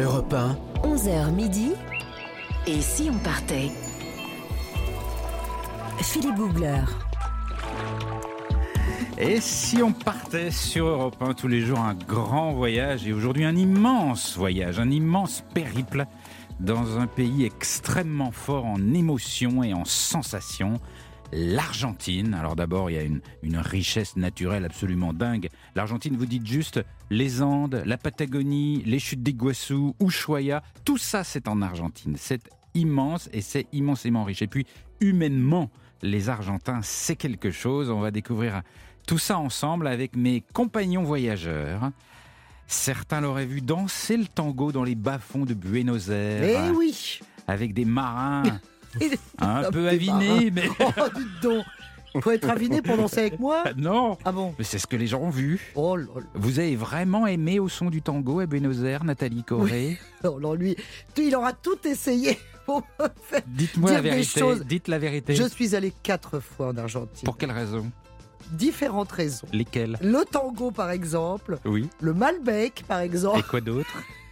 Europe 1, 11h midi. Et si on partait? Philippe Googler. Et si on partait sur Europe 1 tous les jours, un grand voyage et aujourd'hui un immense voyage, un immense périple dans un pays extrêmement fort en émotions et en sensations, l'Argentine. Alors d'abord, il y a une, une, richesse naturelle absolument dingue. L'Argentine, vous dites juste les Andes, la Patagonie, les chutes d'Iguassou, Ushuaia, tout ça c'est en Argentine. C'est immense et c'est immensément riche. Et puis humainement, les Argentins, c'est quelque chose. On va découvrir tout ça ensemble avec mes compagnons voyageurs. Certains l'auraient vu danser le tango dans les bas-fonds de Buenos Aires. Eh oui Avec des marins un peu avinés, mais... Oh, dites donc faut être aviné pour danser avec moi Non Ah bon Mais c'est ce que les gens ont vu. Oh là là. Vous avez vraiment aimé au son du tango à Buenos Aires, Nathalie Corré Non, non, lui, il aura tout essayé pour me faire Dites-moi la vérité. Dites la vérité. Je suis allé quatre fois en Argentine. Pour quelle raison Différentes raisons. Lesquelles Le tango, par exemple. Oui. Le Malbec, par Et exemple. quoi d'autre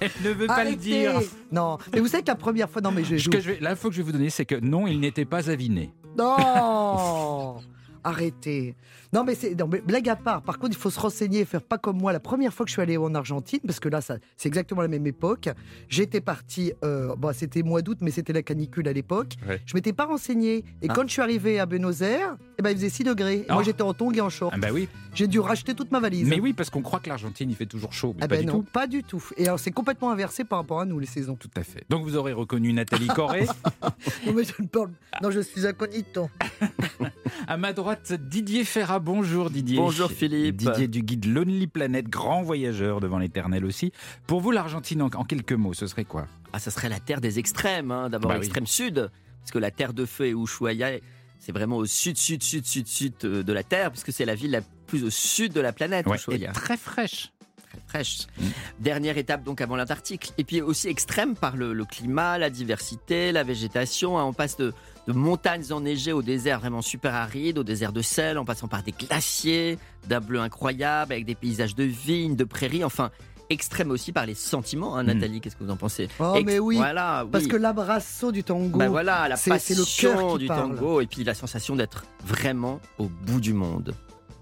Elle ne veut pas le dire. Non, mais vous savez que la première fois, non mais je Ce que je vais- L'info que je vais vous donner, c'est que non, il n'était pas aviné. Non Arrêtez. Non mais, c'est, blague à part, par contre il faut se renseigner et faire pas comme moi la première fois que je suis allé en Argentine, parce que là ça, c'est exactement la même époque. J'étais parti, euh, bon, c'était mois d'août mais c'était la canicule à l'époque. Ouais. Je m'étais pas renseigné. Et Ah. quand je suis arrivé à Buenos Aires, eh ben, il faisait 6 degrés. Et Ah. Moi j'étais en tongs et en short. Ah bah oui. J'ai dû racheter toute ma valise. Mais oui, parce qu'on croit que l'Argentine, il fait toujours chaud. Mais Ah pas ben du non, tout. pas du tout. Et alors c'est complètement inversé par rapport à nous les saisons. Tout à fait. Donc vous aurez reconnu Nathalie Corré. non mais je ne parle. Non je suis incognito. à ma droite, Didier Ferrat. Bonjour Didier. Bonjour, Philippe. Didier du guide Lonely Planet, grand voyageur devant l'éternel aussi. Pour vous, l'Argentine, en, en quelques mots, ce serait quoi? Ah, ça serait la terre des extrêmes. hein. D'abord Bah oui. l'extrême sud, parce que la terre de feu et Ushuaia, c'est vraiment au sud, sud, sud, sud, sud euh, de la terre, parce que c'est la ville la plus au sud de la planète, Ouais, Et Ushuaia. très fraîche. Très fraîche. Mm. Dernière étape donc avant l'Antarctique. Et puis aussi extrême par le, le climat, la diversité, la végétation. hein. On passe de, de montagnes enneigées au désert vraiment super aride, au désert de sel, en passant par des glaciers, d'un bleu incroyable, avec des paysages de vignes, de prairies, enfin extrême aussi par les sentiments. hein, Mm. Nathalie, qu'est-ce que vous en pensez? Oh, mais oui. Voilà, Parce que l'abrasso du tango. Bah voilà, la le cœur du parle. tango et puis la sensation d'être vraiment au bout du monde.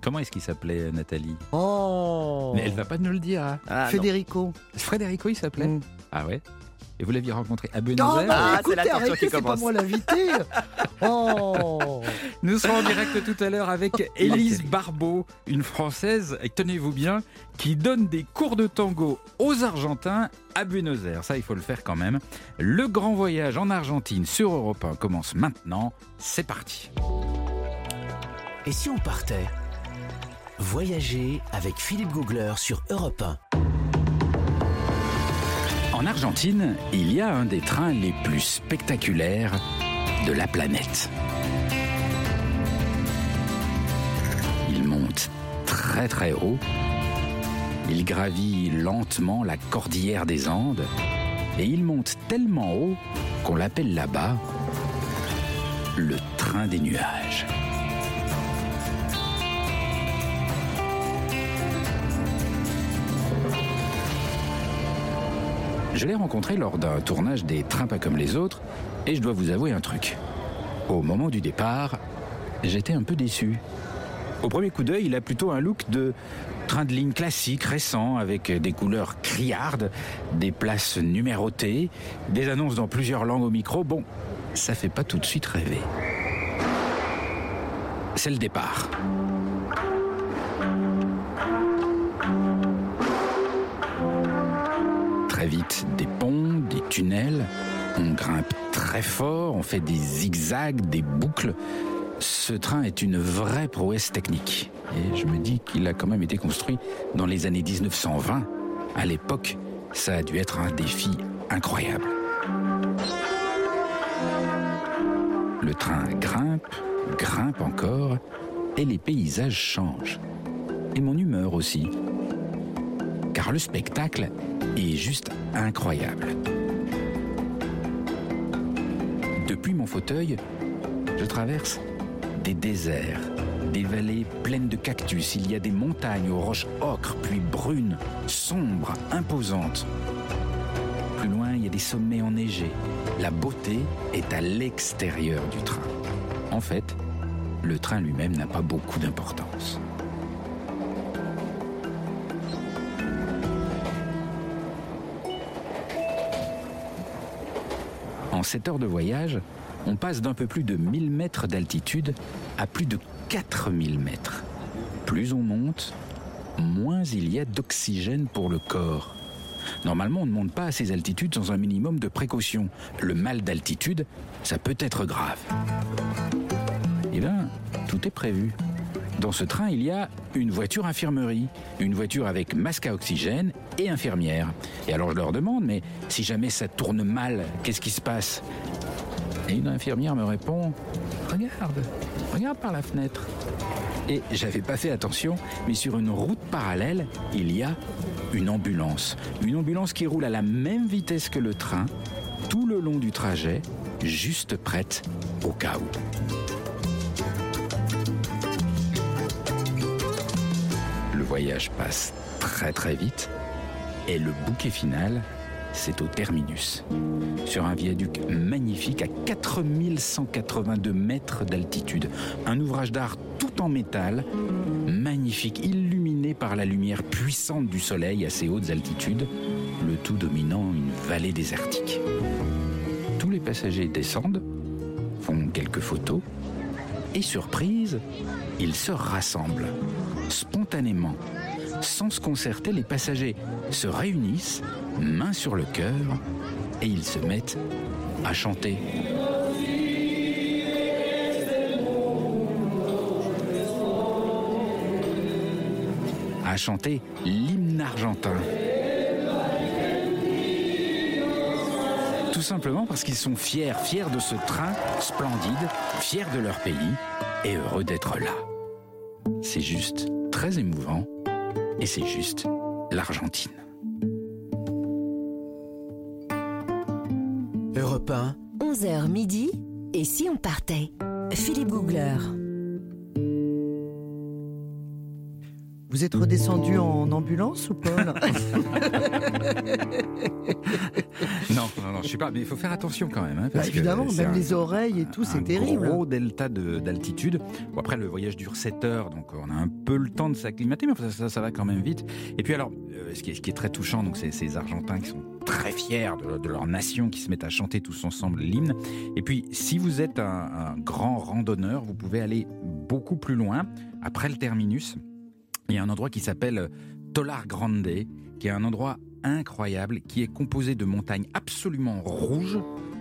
Comment est-ce qu'il s'appelait Nathalie? Oh Mais elle va pas nous le dire. hein. Ah, non. Federico. Frédérico, il s'appelait? Mm. Ah ouais? Et vous l'aviez rencontré à Buenos Aires? non, Ah, c'est écoutez, la arrêtez, qui c'est pas commence. moi l'invité. Oh Nous serons en direct tout à l'heure avec Élise Barbeau, une Française, et tenez-vous bien, qui donne des cours de tango aux Argentins à Buenos Aires. Ça, il faut le faire quand même. Le grand voyage en Argentine sur Europe 1 commence maintenant. C'est parti. et si on partait? Voyager avec Philippe Googler sur Europe 1. En Argentine, il y a un des trains les plus spectaculaires de la planète. Il monte très très haut. Il gravit lentement la cordillère des Andes. Et il monte tellement haut qu'on l'appelle là-bas le train des nuages. Je l'ai rencontré lors d'un tournage des Trains pas comme les autres, et je dois vous avouer un truc. Au moment du départ, j'étais un peu déçu. Au premier coup d'œil, il a plutôt un look de train de ligne classique, récent, avec des couleurs criardes, des places numérotées, des annonces dans plusieurs langues au micro. Bon, ça fait pas tout de suite rêver. C'est le départ. Des ponts, des tunnels. On grimpe très fort, on fait des zigzags, des boucles. Ce train est une vraie prouesse technique. Et je me dis qu'il a quand même été construit dans les années 1920. À l'époque, ça a dû être un défi incroyable. Le train grimpe, grimpe encore, et les paysages changent. Et mon humeur aussi. Le spectacle est juste incroyable. Depuis mon fauteuil, je traverse des déserts, des vallées pleines de cactus, il y a des montagnes aux roches ocres, puis brunes, sombres, imposantes. Plus loin, il y a des sommets enneigés. La beauté est à l'extérieur du train. En fait, le train lui-même n'a pas beaucoup d'importance. En 7 heures de voyage, on passe d'un peu plus de 1000 mètres d'altitude à plus de 4000 mètres. Plus on monte, moins il y a d'oxygène pour le corps. Normalement, on ne monte pas à ces altitudes sans un minimum de précaution. Le mal d'altitude, ça peut être grave. Eh bien, tout est prévu. Dans ce train, il y a une voiture infirmerie, une voiture avec masque à oxygène et infirmière. Et alors je leur demande, mais si jamais ça tourne mal, qu'est-ce qui se passe? Et une infirmière me répond, regarde, regarde par la fenêtre. Et j'avais pas fait attention, mais sur une route parallèle, il y a une ambulance. Une ambulance qui roule à la même vitesse que le train, tout le long du trajet, juste prête au cas où. Voyage passe très très vite et le bouquet final, c'est au terminus. Sur un viaduc magnifique à 4182 mètres d'altitude. Un ouvrage d'art tout en métal, magnifique, illuminé par la lumière puissante du soleil à ces hautes altitudes, le tout dominant une vallée désertique. Tous les passagers descendent, font quelques photos, et surprise, ils se rassemblent spontanément. Sans se concerter, les passagers se réunissent, main sur le cœur, et ils se mettent à chanter. À chanter l'hymne argentin. Tout simplement parce qu'ils sont fiers, fiers de ce train splendide, fiers de leur pays et heureux d'être là. C'est juste très émouvant et c'est juste l'Argentine. Europe 1, 11h midi. Et si on partait? Philippe Googler. Vous êtes redescendu en ambulance ou Paul Non, non, je suis pas. Mais il faut faire attention quand même. hein, parce Bah, Évidemment, même un- les oreilles et tout, c'est un terrible. gros delta de- d'altitude. Bon, après, le voyage dure 7 heures, donc on a un peu le temps de s'acclimater, mais ça, ça, ça va quand même vite. Et puis alors, euh, ce, qui est, ce qui est très touchant, donc c'est ces Argentins qui sont très fiers de, de leur nation, qui se mettent à chanter tous ensemble l'hymne. Et puis, si vous êtes un, un grand randonneur, vous pouvez aller beaucoup plus loin. Après le terminus, il y a un endroit qui s'appelle Tolar Grande, qui est un endroit incroyable, qui est composé de montagnes absolument rouges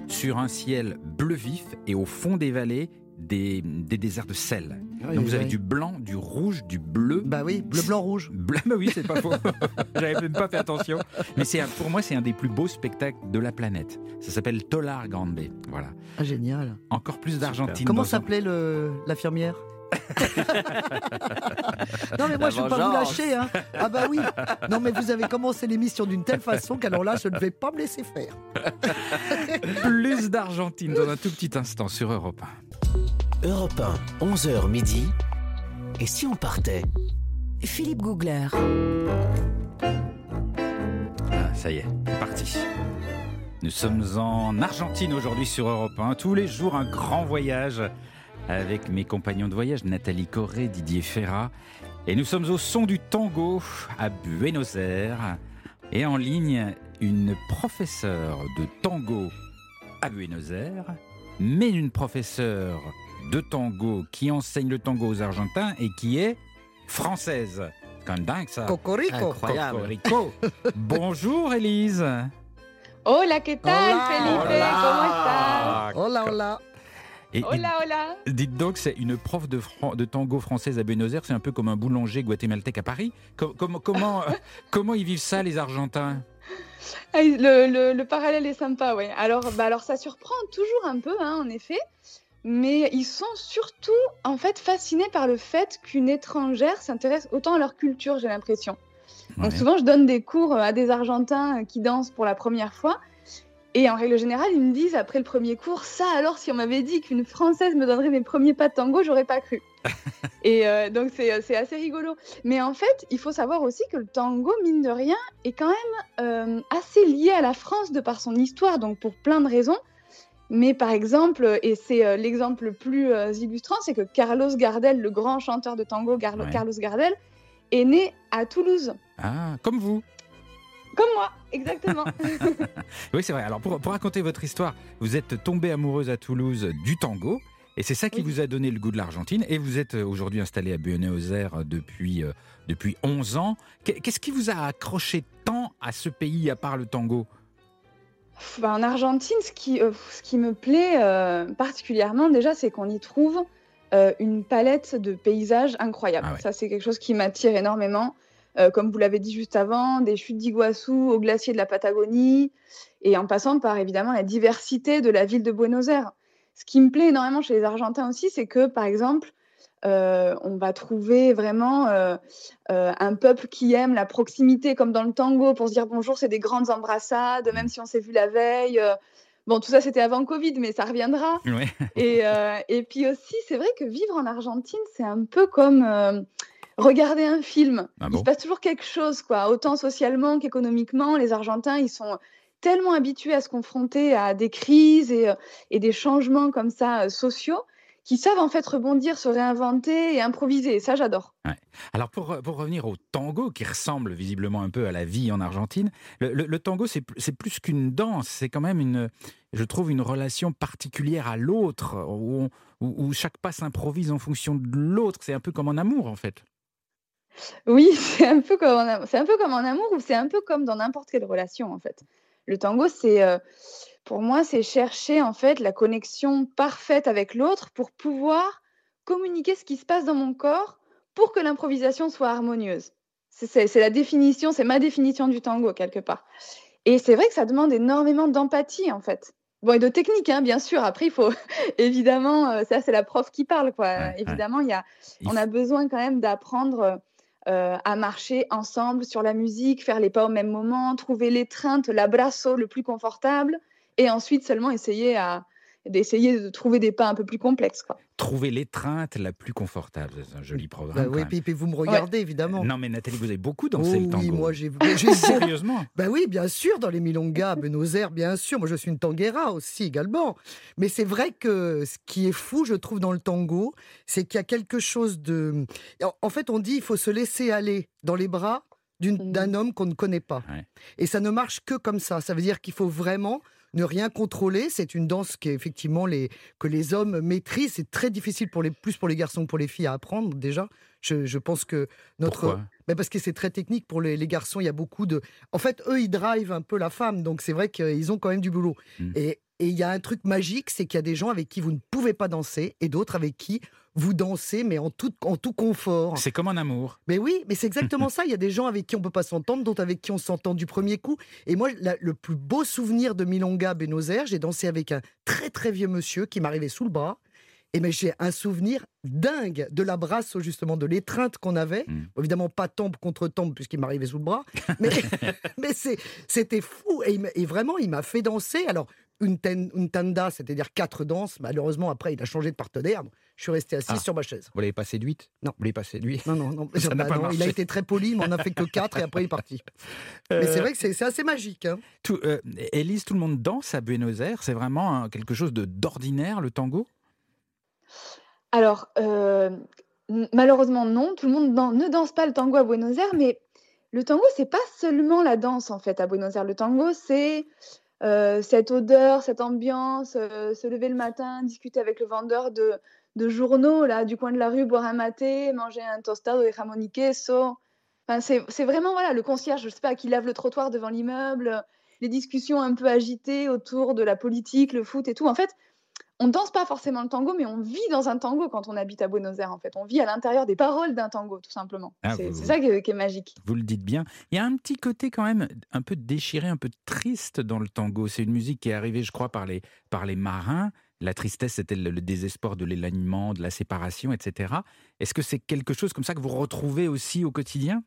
sur un ciel bleu vif et au fond des vallées des, des déserts de sel. Donc vous avez du blanc, du rouge, du bleu. Bah oui, bleu, blanc, rouge. Bleu, bah oui, c'est pas faux. J'avais même pas fait attention. Mais c'est un- pour moi, c'est un des plus beaux spectacles de la planète. Ça s'appelle Tolar Grande. Voilà. Ah, génial. Encore plus d'Argentine. Comment un- s'appelait le- l'infirmière Non mais moi La je ne veux pas vous lâcher hein. Ah bah oui Non mais vous avez commencé l'émission d'une telle façon qu'alors là je ne vais pas me laisser faire Plus d'Argentine dans un tout petit instant sur Europe 1. Europe 1, 11h midi. Et si on partait? Philippe Googler. Ah, ça y est, c'est parti. Nous sommes en Argentine aujourd'hui sur Europe 1. Tous les jours, un grand voyage avec mes compagnons de voyage, Nathalie Corré, Didier Ferrat. Et nous sommes au son du tango à Buenos Aires. Et en ligne, une professeure de tango à Buenos Aires, mais une professeure de tango qui enseigne le tango aux Argentins et qui est française. C'est quand même dingue ça. Cocorico Incroyable. Cocorico. Bonjour Élise. Hola, ¿qué tal, Hola. Felipe? Hola. ¿Cómo Hola hola Et? Hola, hola. dites donc, c'est une prof de, fran- de tango française à Buenos Aires, c'est un peu comme un boulanger guatémaltèque à Paris. Com- com- comment, euh, comment ils vivent ça, les Argentins? Ah, Le, le- le parallèle est sympa, ouais. Alors, bah, alors, ça surprend toujours un peu, hein, en effet. Mais ils sont surtout, en fait, fascinés par le fait qu'une étrangère s'intéresse autant à leur culture, j'ai l'impression. Donc souvent, je donne des cours à des Argentins qui dansent pour la première fois. Et en règle générale, ils me disent après le premier cours, ça alors, si on m'avait dit qu'une Française me donnerait mes premiers pas de tango, j'aurais pas cru. et euh, donc c'est, c'est assez rigolo. Mais en fait, il faut savoir aussi que le tango, mine de rien, est quand même euh, assez lié à la France de par son histoire, donc pour plein de raisons. Mais par exemple, et c'est euh, l'exemple le plus euh, illustrant, c'est que Carlos Gardel, le grand chanteur de tango Ouais. Carlos Gardel, est né à Toulouse. Ah, comme vous. Comme moi, exactement. Oui, c'est vrai. Alors, pour, pour raconter votre histoire, vous êtes tombée amoureuse à Toulouse du tango. Et c'est ça qui Oui. vous a donné le goût de l'Argentine. Et vous êtes euh, aujourd'hui installé à Buenos Aires depuis, euh, depuis 11 ans. Qu'est- Qu'est-ce qui vous a accroché tant à ce pays, à part le tango? Bah, en Argentine, ce qui, euh, ce qui me plaît euh, particulièrement déjà, c'est qu'on y trouve euh, une palette de paysages incroyables. Ah ouais. Ça, c'est quelque chose qui m'attire énormément. Euh, comme vous l'avez dit juste avant, des chutes d'Iguassou au glacier de la Patagonie, et en passant par évidemment la diversité de la ville de Buenos Aires. Ce qui me plaît énormément chez les Argentins aussi, c'est que par exemple, euh, on va trouver vraiment euh, euh, un peuple qui aime la proximité, comme dans le tango, pour se dire bonjour, c'est des grandes embrassades, même si on s'est vu la veille. Bon, tout ça, c'était avant Covid, mais ça reviendra. Ouais. Et, et puis aussi, c'est vrai que vivre en Argentine, c'est un peu comme regarder un film. Ah Il se passe toujours quelque chose, quoi. Autant socialement qu'économiquement, les Argentins, ils sont tellement habitués à se confronter à des crises et, euh, et des changements comme ça euh, sociaux qu'ils savent en fait rebondir, se réinventer et improviser. Et ça, j'adore. Alors, pour, pour revenir au tango, qui ressemble visiblement un peu à la vie en Argentine, le, le- le tango, c'est plus qu'une danse. C'est quand même, une, je trouve, une relation particulière à l'autre, où, où- où chaque pas s'improvise en fonction de l'autre. C'est un peu comme en amour, en fait. Oui, c'est un peu comme en c'est un peu comme en amour ou c'est un peu comme dans n'importe quelle relation en fait. Le tango, c'est euh, pour moi, c'est chercher en fait la connexion parfaite avec l'autre pour pouvoir communiquer ce qui se passe dans mon corps pour que l'improvisation soit harmonieuse. C'est- C'est c'est la définition, c'est ma définition du tango quelque part. Et c'est vrai que ça demande énormément d'empathie en fait. Bon, et de technique, hein, bien sûr. Après, il faut évidemment, euh, ça c'est la prof qui parle, quoi. Ouais, ouais. évidemment, il y a, on a besoin quand même d'apprendre euh, à marcher ensemble sur la musique, faire les pas au même moment, trouver l'étreinte, l'abrasso le plus confortable, et ensuite seulement essayer à d'essayer de trouver des pas un peu plus complexes. Quoi. Trouver l'étreinte la plus confortable. C'est un joli programme. Bah oui, puis, puis vous me regardez évidemment. Non, mais Nathalie, vous avez beaucoup Oh dansé le tango. oui, moi j'ai Sérieusement Ben oui, bien sûr, dans les Milongas, Buenos Aires, bien sûr. Moi, je suis une tanguera aussi, également. Mais c'est vrai que ce qui est fou, je trouve, dans le tango, c'est qu'il y a quelque chose de... En- fait, on dit il faut se laisser aller dans les bras Mhm. d'un homme qu'on ne connaît pas. Ouais. Et ça ne marche que comme ça. Ça veut dire qu'il faut vraiment ne rien contrôler. C'est une danse qui est effectivement les, que les hommes maîtrisent. C'est très difficile pour les, plus pour les garçons que pour les filles à apprendre déjà. Je, je pense que notre... Pourquoi? Mais parce que c'est très technique pour les, les garçons. Il y a beaucoup de. En fait, eux, ils drivent un peu la femme. Donc, c'est vrai qu'ils ont quand même du boulot. Mm. Et et il y a un truc magique c'est qu'il y a des gens avec qui vous ne pouvez pas danser et d'autres avec qui vous dansez, mais en tout, en tout confort. C'est comme en amour. Mais oui, mais c'est exactement ça. Il y a des gens avec qui on peut pas s'entendre, d'autres avec qui on s'entend du premier coup. Et moi, la- le plus beau souvenir de Milonga Buenos Aires, j'ai dansé avec un très très vieux monsieur qui m'arrivait sous le bras. Et mais j'ai un souvenir dingue de la brasse, justement, de l'étreinte qu'on avait. Mm. Évidemment, pas tempe contre tempe, puisqu'il m'arrivait sous le bras. Mais, c'était fou. Et, il et vraiment, il m'a fait danser. Alors, une, ten- une tanda, c'est-à-dire quatre danses. Malheureusement, après, il a changé de partenaire. Je suis resté assis Ah. sur ma chaise. Vous l'avez pas séduite? Non. Vous l'avez pas séduit Non, non, non. Ça Bah pas non, il a été très poli, mais on n'a fait que quatre et après il est parti. Mais c'est vrai que c'est c'est assez magique. hein. Tout, euh, Élise, tout le monde danse à Buenos Aires. C'est vraiment un- quelque chose de d'ordinaire, le tango? Alors, euh, malheureusement, non, tout le monde dan- ne danse pas le tango à Buenos Aires, mais le tango, c'est pas seulement la danse en fait à Buenos Aires. Le tango, c'est euh, cette odeur, cette ambiance, euh, se lever le matin, discuter avec le vendeur de, de journaux là du coin de la rue, boire un maté, manger un tostado y queso. Enfin, c'est c'est vraiment voilà le concierge, je sais pas, qui lave le trottoir devant l'immeuble, les discussions un peu agitées autour de la politique, le foot et tout. En fait, on danse pas forcément le tango, mais on vit dans un tango quand on habite à Buenos Aires. En fait, on vit à l'intérieur des paroles d'un tango, tout simplement. Ah, c'est ça qui est, qui est magique. Vous le dites bien. Il y a un petit côté quand même un peu déchiré, un peu triste dans le tango. C'est une musique qui est arrivée, je crois, par les, par les marins. La tristesse, c'était le, le désespoir de l'éloignement, de la séparation, etc. Est-ce que c'est quelque chose comme ça que vous retrouvez aussi au quotidien?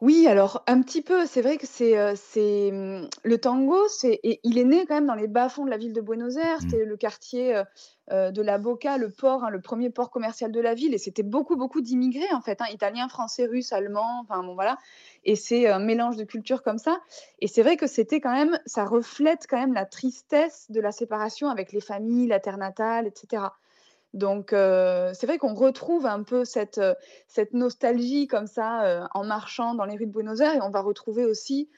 Oui, alors un petit peu, c'est vrai que c'est, c'est, mmh, le tango, c'est et il est né quand même dans les bas-fonds de la ville de Buenos Aires. Mmh. C'était le quartier, de La Boca, le port, hein, le premier port commercial de la ville et c'était beaucoup, beaucoup d'immigrés en fait, hein, italiens, français, russes, allemands, enfin bon voilà et c'est un mélange de cultures comme ça et c'est vrai que c'était quand même ça reflète quand même la tristesse de la séparation avec les familles, la terre natale et cetera. Donc heu, c'est vrai qu'on retrouve un peu cette, heu, cette nostalgie comme ça, heu, en marchant dans les rues de Buenos Aires et on va retrouver aussi,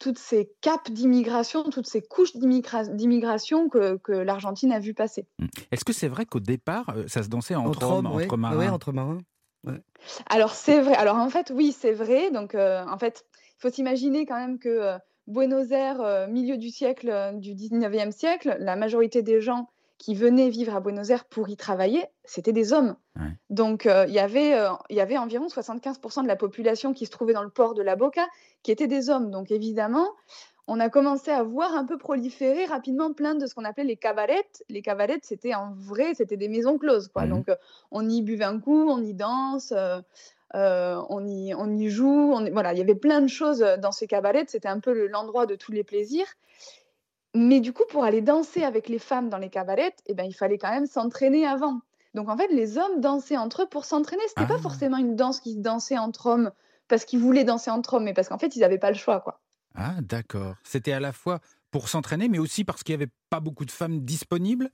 toutes ces capes d'immigration, toutes ces couches d'immigra d'immigration que que l'Argentine a vu passer. Mmh. Est-ce que c'est vrai qu'au départ, ça se dansait entre Entre hommes, hommes, ouais. entre Ouais, ouais, marins? entre marins. Ouais. Alors c'est vrai, alors en fait, oui, c'est vrai, donc en fait, il faut s'imaginer quand même que, Buenos Aires, milieu du siècle, du 19e siècle, la majorité des gens qui venaient vivre à Buenos Aires pour y travailler, c'était des hommes. Ouais. Donc heu, il y avait, il y avait environ 75% de la population qui se trouvait dans le port de La Boca qui étaient des hommes. Donc évidemment, on a commencé à voir un peu proliférer rapidement plein de ce qu'on appelait les cabarets. Les cabarets, c'était en vrai, c'était des maisons closes, quoi. Mmh Donc heu, on y buvait un coup, on y danse, on y on y joue, on y voilà, il y avait plein de choses, dans ces cabarets. C'était un peu le l'endroit de tous les plaisirs. Mais du coup, pour aller danser avec les femmes dans les cabarets, et ben, il fallait quand même s'entraîner avant. Donc en fait, les hommes dansaient entre eux pour s'entraîner. C'était pas Ah! forcément une danse qui se dansait entre hommes parce qu'ils voulaient danser entre hommes, mais parce qu'en fait, ils avaient pas le choix, quoi. Ah d'accord. C'était à la fois pour s'entraîner, mais aussi parce qu'il y avait pas beaucoup de femmes disponibles?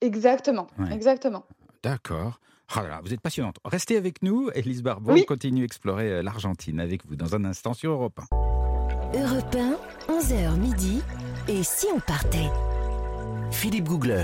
Exactement, Ouais. exactement. D'accord. Ah là là, vous êtes passionnante. Restez avec nous, Élise Barbeau, Oui. on continue à explorer, heu, l'Argentine avec vous dans un instant sur Europe 1. Europe 1, 11h midi. Et si on partait? Philippe Googler.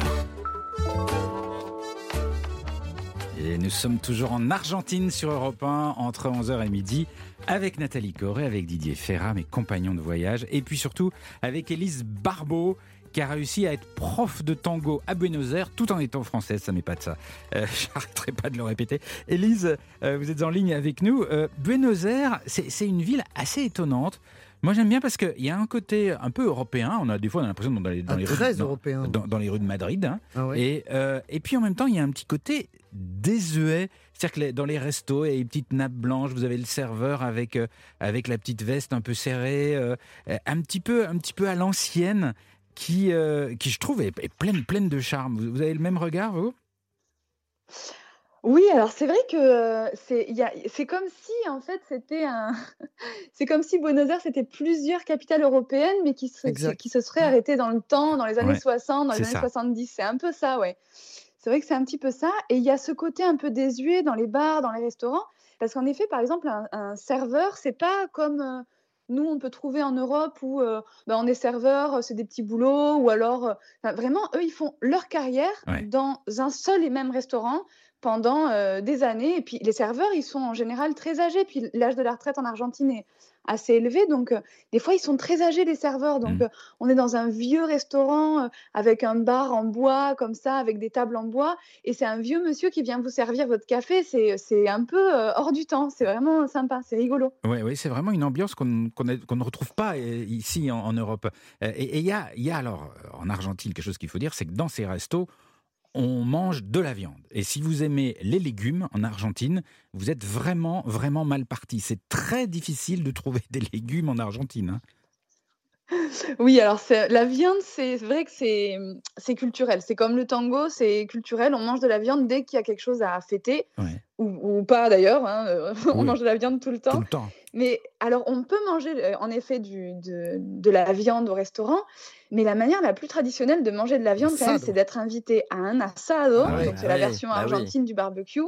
Et nous sommes toujours en Argentine sur Europe 1 entre 11h et midi avec Nathalie Corée, avec Didier Ferrat, mes compagnons de voyage, et puis surtout avec Élise Barbeau qui a réussi à être prof de tango à Buenos Aires tout en étant française, ça m'épate ça. Euh, J'arrêterai pas de le répéter. Élise, euh, vous êtes en ligne avec nous. Euh, Buenos Aires, c'est une ville assez étonnante. Moi j'aime bien parce qu'il y a un côté un peu européen. On a des fois l'impression dans les, dans Ah, les rues, dans- dans- dans les rues de Madrid. hein. Ah ouais. Et, euh, et puis en même temps, il y a un petit côté désuet. C'est-à-dire que dans les restos, il y a une petite nappe blanche, vous avez le serveur avec, euh, avec la petite veste un peu serrée, euh, un, petit peu, un petit peu à l'ancienne, qui, qui je trouve est, est pleine, pleine de charme. Vous avez le même regard, vous? Oui, alors c'est vrai que, c'est il y a c'est comme si en fait c'était un c'est comme si Buenos Aires c'était plusieurs capitales européennes, mais qui se Exact. qui se seraient arrêtées dans le temps, dans les années Ouais, 60, dans les c'est années ça. 70. C'est un peu ça, ouais. C'est vrai que c'est un petit peu ça et il y a ce côté un peu désuet dans les bars, dans les restaurants, parce qu'en effet, par exemple, un un serveur, c'est pas comme, nous on peut trouver en Europe où, bah, on est serveur, c'est des petits boulots ou alors, vraiment eux, ils font leur carrière Ouais. dans un seul et même restaurant pendant, heu, des années et puis les serveurs, ils sont en général très âgés. Puis l'âge de la retraite en Argentine est assez élevé donc heu, des fois ils sont très âgés les serveurs donc Mmh. heu, on est dans un vieux restaurant, avec un bar en bois comme ça, avec des tables en bois et c'est un vieux monsieur qui vient vous servir votre café. C'est c'est un peu, hors du temps. C'est vraiment sympa, c'est rigolo. Oui, oui, c'est vraiment une ambiance qu'on ne retrouve pas euh, ici en, en Europe. Euh, Et il y a, y a alors euh, en Argentine quelque chose qu'il faut dire, c'est que dans ces restos, on mange de la viande. Et si vous aimez les légumes en Argentine, vous êtes vraiment, vraiment mal parti. C'est très difficile de trouver des légumes en Argentine. hein. Oui, alors la viande, c'est vrai que c'est, culturel. C'est comme le tango, c'est culturel. On mange de la viande dès qu'il y a quelque chose à fêter Ouais, ou ou pas d'ailleurs, hein, on Oui. mange de la viande tout le tout temps. le temps. Mais alors on peut manger, heu, en effet du de de la viande au restaurant, mais la manière la plus traditionnelle de manger de la viande c'est d'être invité à un asado, Ah ouais. donc c'est la Ah ouais, version bah oui. argentine du barbecue.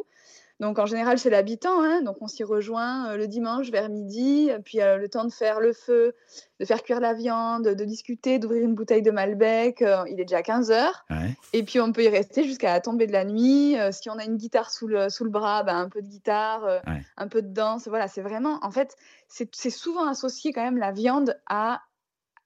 Donc en général chez l'habitant, hein, donc on s'y rejoint, heu, le dimanche vers midi, puis, heu, le temps de faire le feu, de faire cuire la viande, de discuter, d'ouvrir une bouteille de Malbec, heu, il est déjà 15:00 Ouais. et puis on peut y rester jusqu'à la tombée de la nuit, si on a une guitare sous le sous le bras, ben, un peu de guitare, Ouais. un peu de danse, voilà, c'est vraiment en fait, c'est c'est souvent associé quand même la viande à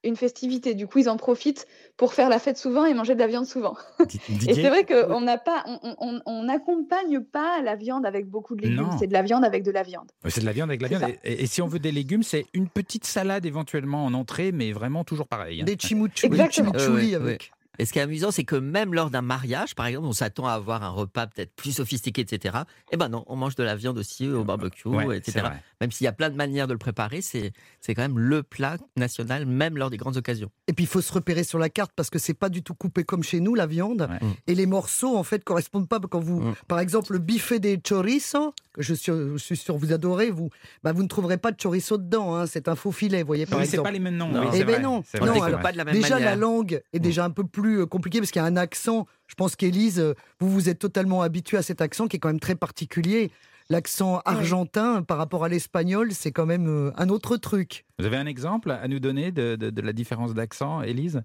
une festivité. Du coup, ils en profitent pour faire la fête souvent et manger de la viande souvent. Et c'est vrai qu'on n'a pas on on on on n'accompagne pas la viande avec beaucoup de légumes, c'est de la viande avec de la viande. C'est de la viande avec la C'est viande. Et, si on veut des légumes, c'est une petite salade éventuellement en entrée, mais vraiment toujours pareil. hein. Des chimichurri, Exactement. chimichurri Ouais, ouais, avec. Et ce qui est amusant, c'est que même lors d'un mariage, par exemple, on s'attend à avoir un repas peut-être plus sophistiqué, etc. Eh ben non, on mange de la viande aussi au barbecue, Ouais, etc. Même s'il y a plein de manières de le préparer, c'est c'est quand même le plat national, même lors des grandes occasions. Et puis il faut se repérer sur la carte parce que c'est pas du tout coupé comme chez nous la viande. Ouais. Mm. Et les morceaux en fait correspondent pas quand vous, Mm. par exemple, le biffé des chorizo que je suis, je suis sûr vous adorez, vous, bah, vous ne trouverez pas de chorizo dedans. hein, c'est un faux filet, vous voyez par Oui, c'est exemple. pas les mêmes noms. Non. Eh ben non, alors, pas de la même Déjà manière. la langue est déjà un peu plus euh, compliquée parce qu'il y a un accent. Je pense qu'Élise, euh, vous vous êtes totalement habituée à cet accent qui est quand même très particulier. L'accent argentin par rapport à l'espagnol, c'est quand même euh, un autre truc. Vous avez un exemple à nous donner de, de- de la différence d'accent, Élise?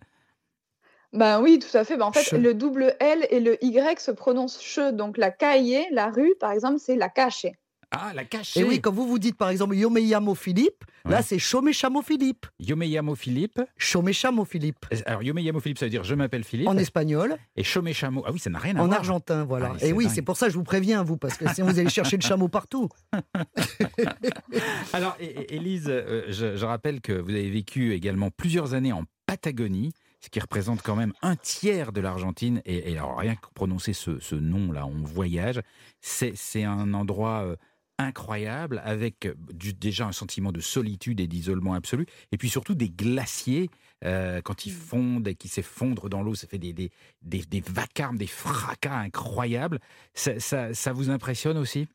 Ben oui, tout à fait. Ben, en fait, Che. le double L et le Y se prononcent che. Donc la calle, la rue, par exemple, c'est la cache. Ah, la cachée Et oui, quand vous vous dites par exemple Yo me llamo Philippe, là c'est Yo me llamo Philippe. Yo me llamo Philippe. Yo me llamo Philippe. Alors, Yo me llamo Philippe, ça veut dire je m'appelle Philippe. En espagnol, Et me chamo. Ah oui, ça n'a rien à en voir. argentin, voilà. Ah, et oui, c'est pour ça que je vous préviens, vous, parce que sinon vous allez chercher le chameau partout. Alors, Élise, euh, je, je rappelle que vous avez vécu également plusieurs années en Patagonie, ce qui représente quand même un tiers de l'Argentine. Et, et alors, rien que prononcer ce, ce nom-là, on voyage, c'est un endroit euh, incroyable, avec euh, du- déjà un sentiment de solitude et d'isolement absolu, et puis surtout des glaciers. euh, quand ils fondent et qui s'effondrent dans l'eau, ça fait des, des, des, des vacarmes, des fracas incroyables. Ça, ça, ça vous impressionne aussi?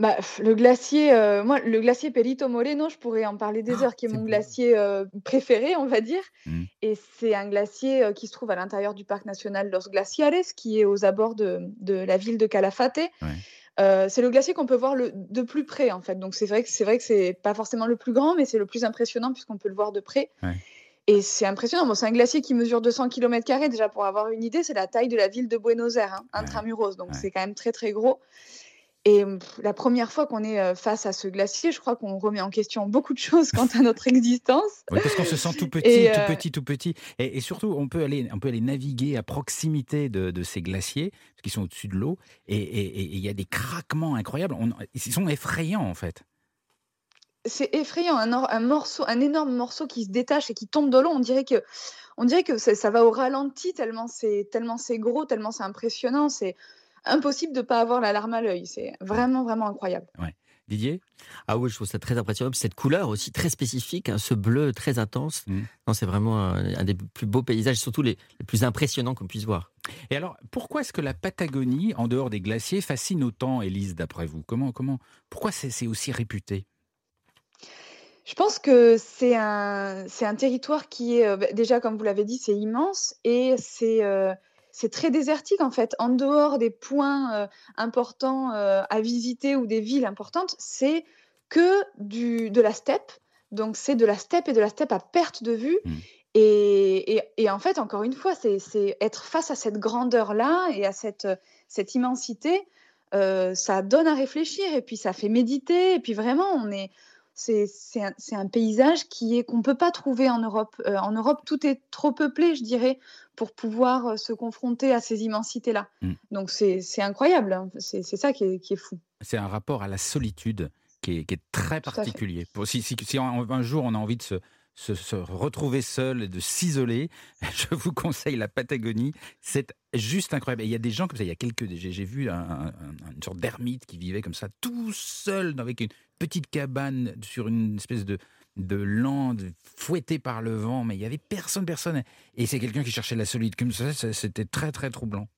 Bah, le glacier, euh, moi, le glacier Perito Moreno, je pourrais en parler des Ah, heures, qui est mon beau. glacier euh, préféré, on va dire. Mm. Et c'est un glacier euh, qui se trouve à l'intérieur du parc national Los Glaciares, qui est aux abords de, de la ville de Calafate. Ouais. C'est le glacier qu'on peut voir le, de plus près, en fait. Donc c'est vrai que c'est vrai que c'est pas forcément le plus grand, mais c'est le plus impressionnant puisqu'on peut le voir de près. Ouais. Et c'est impressionnant. Bon, c'est un glacier qui mesure 200 km. Déjà, pour avoir une idée, c'est la taille de la ville de Buenos Aires, hein, intramuros. Donc Ouais. c'est quand même très, très gros. Et pff, la première fois qu'on est face à ce glacier, je crois qu'on remet en question beaucoup de choses quant à notre existence. Oui, parce qu'on se sent tout petit, Et, tout petit, tout petit. Et, et surtout, on peut, aller, on peut aller naviguer à proximité de, de ces glaciers, parce qu'ils sont au-dessus de l'eau, et il y a des craquements incroyables. On- ils sont effrayants, en fait. C'est effrayant, un, or- un morceau, un énorme morceau qui se détache et qui tombe dans l'eau. On dirait que, on dirait que ça, ça va au ralenti tellement c'est, tellement c'est gros, tellement c'est impressionnant. C'est impossible de pas avoir la larme à l'œil. C'est vraiment, vraiment incroyable. Didier? Ah oui, je trouve ça très impressionnant. Cette couleur aussi très spécifique, hein, ce bleu très intense. Non, c'est vraiment un, un des plus beaux paysages, surtout les, les plus impressionnants qu'on puisse voir. Et alors, pourquoi est-ce que la Patagonie, en dehors des glaciers, fascine autant, Élise, d'après vous? Comment, comment, Pourquoi c'est aussi réputé? Je pense que c'est un, c'est un territoire qui est, euh, bah, déjà, comme vous l'avez dit, c'est immense et c'est euh, c'est très désertique en fait. En dehors des points euh, importants euh, à visiter ou des villes importantes, c'est que du, de la steppe. Donc c'est de la steppe et de la steppe à perte de vue. Mm. Et, et- et en fait, encore une fois, c'est c'est être face à cette grandeur-là et à cette, cette immensité, euh, ça donne à réfléchir et puis ça fait méditer. Et puis vraiment, on est, c'est un, paysage qui est qu'on peut pas trouver en Europe. Euh, en Europe, tout est trop peuplé, je dirais, pour pouvoir euh, se confronter à ces immensités-là. Mm. Donc c'est incroyable. hein. C'est ça qui est, qui est fou. C'est un rapport à la solitude qui est, qui est très Tout particulier. Si, si- si un, un jour on a envie de se, se- se retrouver seul et de s'isoler, je vous conseille la Patagonie. C'est juste incroyable. Et il y a des gens comme ça. Il y a quelques. J'ai j'ai vu un- un- un- une sorte d'ermite qui vivait comme ça, tout seul, avec une petite cabane sur une espèce de de lande fouettée par le vent, mais il y avait personne, personne. Et c'est quelqu'un qui cherchait la solitude comme ça, C'était très, très troublant.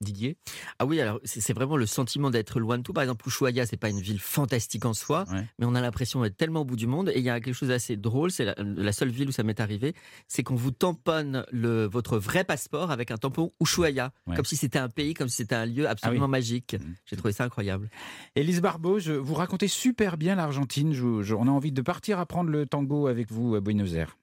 Didier? Ah oui, alors c'est vraiment le sentiment d'être loin de tout. Par exemple, Ushuaia, c'est pas une ville fantastique en soi, Ouais. mais on a l'impression d'être tellement au bout du monde. Et il y a quelque chose d'assez drôle, c'est la, la seule ville où ça m'est arrivé, c'est qu'on vous tamponne le, votre vrai passeport avec un tampon Ushuaia, Ouais. comme si c'était un pays, comme si c'était un lieu absolument magique. Mhm. J'ai trouvé ça incroyable. Élise Barbeau, je, vous racontez super bien l'Argentine. Je- je- on a envie de partir apprendre le tango avec vous à Buenos Aires.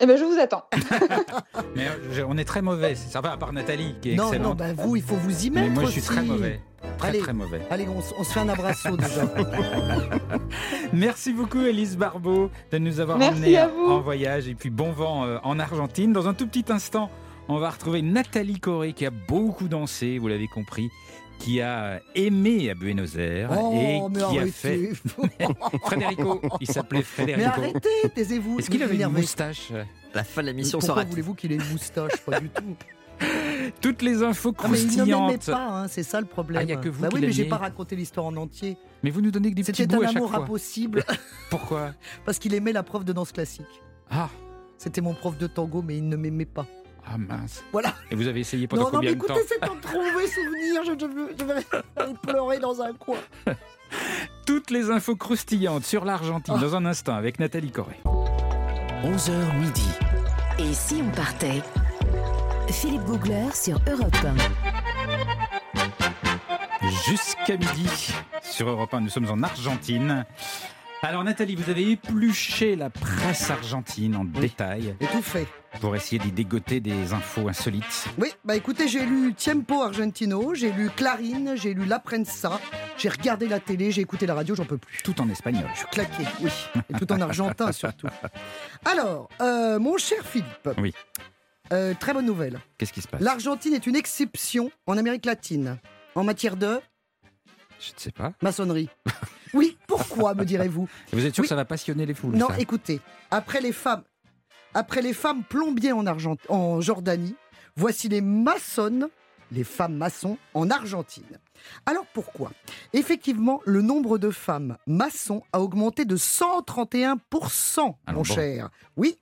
Eh ben, je vous attends. Mais euh, on est très mauvais. Ça va, à part Nathalie, qui est Non, non, excellente. bah vous, il faut vous y mettre Mais moi, je suis aussi. très mauvais. Très, Allez. très mauvais. Allez, on, se fait un abraço déjà. Merci beaucoup, Élise Barbeau, de nous avoir emmenés en voyage. Et puis, bon vent euh, en Argentine. Dans un tout petit instant, on va retrouver Nathalie Corée, qui a beaucoup dansé, vous l'avez compris. Qui a aimé à Buenos Aires Oh, mais et qui a fait Frédérico. Il s'appelait Mais Frédérico. arrêtez, taisez-vous. Est-ce qu'il avait une moustache? La fin de l'émission Pourquoi sera. voulez-vous qu'il ait une moustache? Pas du tout. Toutes les infos Ah, mais il ne m'aimait croustillantes. pas, hein, c'est ça le problème. Ah, il y a que vous bah qui oui, mais j'ai pas raconté l'histoire en entier. Mais vous nous donnez que des petits C'était bouts un à chaque amour fois. impossible Pourquoi? Parce qu'il aimait la prof de danse classique. Ah, C'était mon prof de tango, mais il ne m'aimait pas. Ah mince. Voilà. Et vous avez essayé pendant non, non, mais combien de temps écoutez, c'est un trop mauvais souvenir. Je, je, veux- je vais aller pleurer dans un coin. Toutes les infos croustillantes sur l'Argentine Ah. dans un instant avec Nathalie Corée. 11h midi. Et si on partait? Philippe Googler sur Europe 1. Jusqu'à midi sur Europe 1, nous sommes en Argentine. Alors Nathalie, vous avez épluché la presse argentine en détail Et tout fait. pour essayer d'y dégoter des infos insolites. Oui, bah écoutez, j'ai lu Tiempo Argentino, j'ai lu Clarine, j'ai lu La Prensa, j'ai regardé la télé, j'ai écouté la radio, j'en peux plus. Tout en espagnol. Je suis claqué, oui. Et tout en argentin surtout. Alors, euh, mon cher Philippe. Oui. Euh, très bonne nouvelle. Qu'est-ce qui se passe? L'Argentine est une exception en Amérique latine en matière de Je ne sais pas. maçonnerie. Oui, pourquoi, me direz-vous Vous êtes sûr Oui. que ça va passionner les foules Non, ça écoutez, après les femmes, après les femmes plombiers en, Argent- en Jordanie, voici les maçonnes, les femmes maçons en Argentine. Alors pourquoi? Effectivement, le nombre de femmes maçons a augmenté de 131%, Alors mon bon. cher. Oui,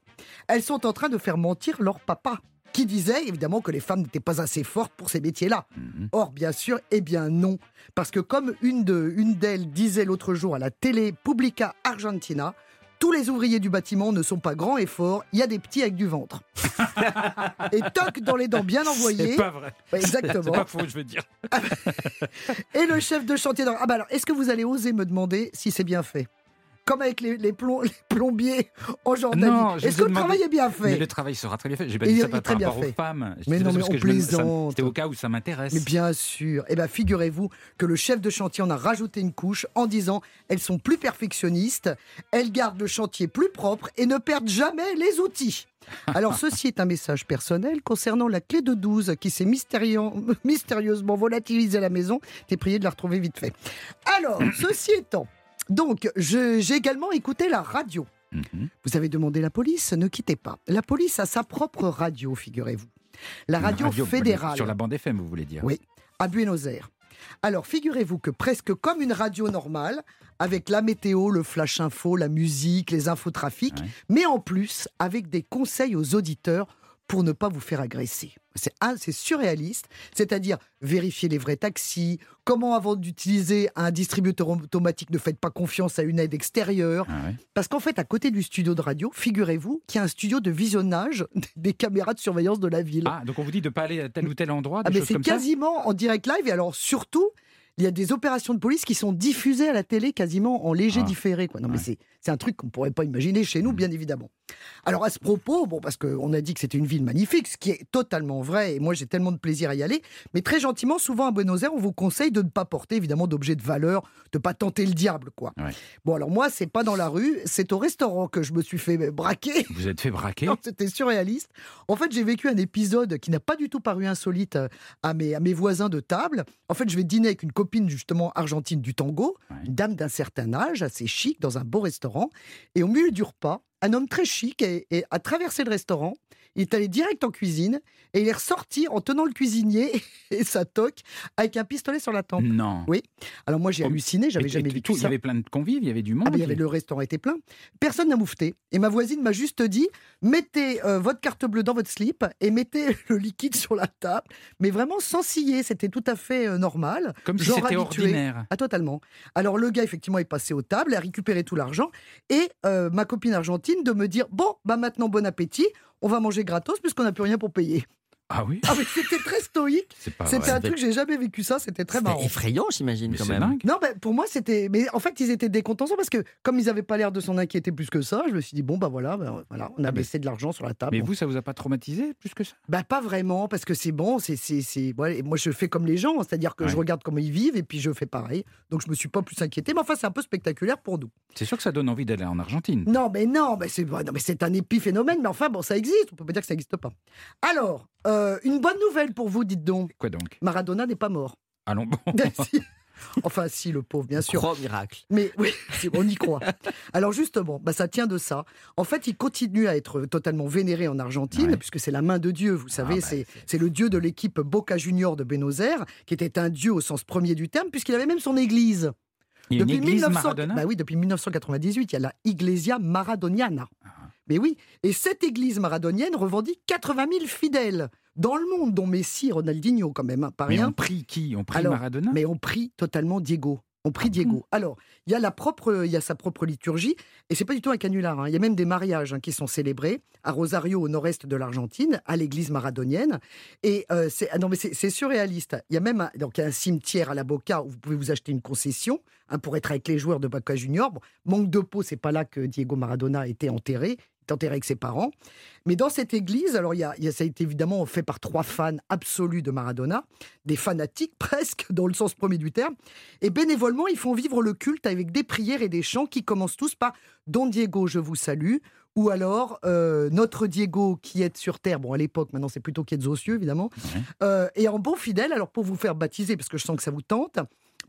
elles sont en train de faire mentir leur papa, qui disait évidemment que les femmes n'étaient pas assez fortes pour ces métiers-là. Mhm. Or, bien sûr, eh bien non. Parce que comme une de- une d'elles disait l'autre jour à la télé Publica Argentina, tous les ouvriers du bâtiment ne sont pas grands et forts, il y a des petits avec du ventre. et toc dans les dents bien envoyées. C'est pas vrai. Ouais, C'est Exactement. pas faux, je veux dire. Et le chef de chantier. dans- Ah bah alors, est-ce que vous allez oser me demander si c'est bien fait? Comme avec les, les plom- les plombiers en Jordanie. Est-ce que le travail est bien Mais fait le travail sera très bien fait. J'ai pas Il dit ça par très bien rapport aux fait. femmes. Mais non, mais on plaisante. C'était au cas où ça m'intéresse. Mais bien sûr. Eh bien, figurez-vous que le chef de chantier en a rajouté une couche en disant elles sont plus perfectionnistes, elles gardent le chantier plus propre et ne perdent jamais les outils. Alors, ceci est un message personnel concernant la clé de 12 qui s'est mystérieusement volatilisée à la maison. T'es prié de la retrouver vite fait. Alors, ceci étant, donc, j'ai également écouté la radio. Mhm. Vous avez demandé la police, ne quittez pas. La police a sa propre radio, figurez-vous. La radio, fédérale Sur la bande FM, vous voulez dire Oui. à Buenos Aires. Alors, figurez-vous que presque comme une radio normale, avec la météo, le flash info, la musique, les infotrafics, Ouais. mais en plus avec des conseils aux auditeurs pour ne pas vous faire agresser. C'est un- c'est surréaliste, c'est-à-dire vérifier les vrais taxis, comment avant d'utiliser un distributeur automatique ne faites pas confiance à une aide extérieure, Ah ouais. parce qu'en fait à côté du studio de radio, figurez-vous qu'il y a un studio de visionnage des caméras de surveillance de la ville. Ah, donc on vous dit de pas aller à tel ou tel endroit, des Ah, mais choses c'est comme ça? quasiment en direct live. Et alors, surtout, il y a des opérations de police qui sont diffusées à la télé quasiment en léger Ah. différé. Quoi. Non, mais Ouais. c'est, c'est un truc qu'on ne pourrait pas imaginer chez nous, bien évidemment. Alors, à ce propos, bon, parce qu'on a dit que c'était une ville magnifique, ce qui est totalement vrai, et moi j'ai tellement de plaisir à y aller, mais très gentiment, souvent à Buenos Aires, on vous conseille de ne pas porter évidemment d'objets de valeur, de pas tenter le diable, quoi. Ouais. Bon, alors moi, c'est pas dans la rue, c'est au restaurant que je me suis fait braquer. Vous êtes fait braquer? C'était surréaliste. En fait, j'ai vécu un épisode qui n'a pas du tout paru insolite euh, à mes, à mes voisins de table. En fait, je vais dîner avec une copine justement argentine du tango, Ouais. une dame d'un certain âge, assez chic, dans un beau restaurant. Et au milieu du repas, un homme très chic et, et a traversé le restaurant. Il est allé direct en cuisine et il est ressorti en tenant le cuisinier et sa toque avec un pistolet sur la tempe. Non. Oui. Alors moi, j'ai Oh, halluciné, j'avais jamais vécu tout, Il y avait plein de convives, il y avait du monde. Ah, mais il y avait qui- le restaurant était plein. Personne n'a moufté. Et ma voisine m'a juste dit mettez euh, votre carte bleue dans votre slip et mettez le liquide sur la table. Mais vraiment sans scier. C'était tout à fait euh, normal. Comme si c'était ordinaire. Ah, totalement. Alors, le gars, effectivement, est passé aux tables, a récupéré tout l'argent. Et euh, ma copine argentine de me dire Bon, bah maintenant, bon appétit. On va manger gratos puisqu'on n'a plus rien pour payer. Ah oui Ah, mais c'était très stoïque. C'est pas C'était un truc, j'ai jamais vécu ça. C'était très C'était marrant. effrayant, j'imagine, Mais quand même. dingue. Non, ben, pour moi, c'était. Mais en fait, ils étaient décontents parce que, comme ils n'avaient pas l'air de s'en inquiéter plus que ça, je me suis dit, bon, bah voilà, ben, voilà on a Ah, mais- baissé de l'argent sur la table. Mais Bon. vous, ça vous a pas traumatisé plus que ça? Bah, pas vraiment, parce que c'est bon, c'est. c'est, c'est- ouais, moi, je fais comme les gens, c'est-à-dire que je regarde comment ils vivent et puis je fais pareil. Donc, je me suis pas plus inquiété. Mais enfin, c'est un peu spectaculaire pour nous. C'est sûr que ça donne envie d'aller en Argentine. Non, mais non, mais c'est, non, mais c'est un épiphénomène, mais enfin, bon, ça existe. On peut pas dire que ça n'existe pas. Alors, euh, une bonne nouvelle pour vous, dites donc. Quoi donc? Maradona n'est pas mort. Allons bon. Si. Enfin, si, le pauvre, bien sûr. Gros miracle. Mais oui, on y croit. Alors justement, bah, ça tient de ça. En fait, il continue à être totalement vénéré en Argentine, Ouais. puisque c'est la main de Dieu, vous savez, Ah, bah, c'est, le dieu de l'équipe Boca Junior de Buenos Aires, qui était un dieu au sens premier du terme, puisqu'il avait même son église. Il y a une église 1900 Maradona? Bah oui, depuis 1998, il y a la Iglesia Maradoniana. Ah. Mais oui, et cette église maradonienne revendique 80 000 fidèles dans le monde, dont Messi Ronaldinho quand même, hein, pas Mais rien. on prie qui? On prie Alors, Maradona? Mais on prie totalement Diego. On prie Ah Diego. Alors, il y a la propre, il y a sa propre liturgie, et c'est pas du tout un canular. hein. Il y a même des mariages hein, qui sont célébrés à Rosario, au nord-est de l'Argentine, à l'église maradonienne. Et euh, c'est ah non, mais c'est c'est surréaliste. Il y a même un, donc il y a un cimetière à la Boca où vous pouvez vous acheter une concession hein, pour être avec les joueurs de Boca Junior. Bon, manque de peau, c'est pas là que Diego Maradona a été enterré. Enterré avec ses parents. Mais dans cette église, alors il y a, il y a- ça a été évidemment fait par trois fans absolus de Maradona, des fanatiques presque, dans le sens premier du terme. Et bénévolement, ils font vivre le culte avec des prières et des chants qui commencent tous par Don Diego, je vous salue. Ou alors, euh, notre Diego qui est sur terre, bon à l'époque, maintenant c'est plutôt qui est aux cieux évidemment, Ouais. Euh, et en bon fidèle, alors pour vous faire baptiser, parce que je sens que ça vous tente,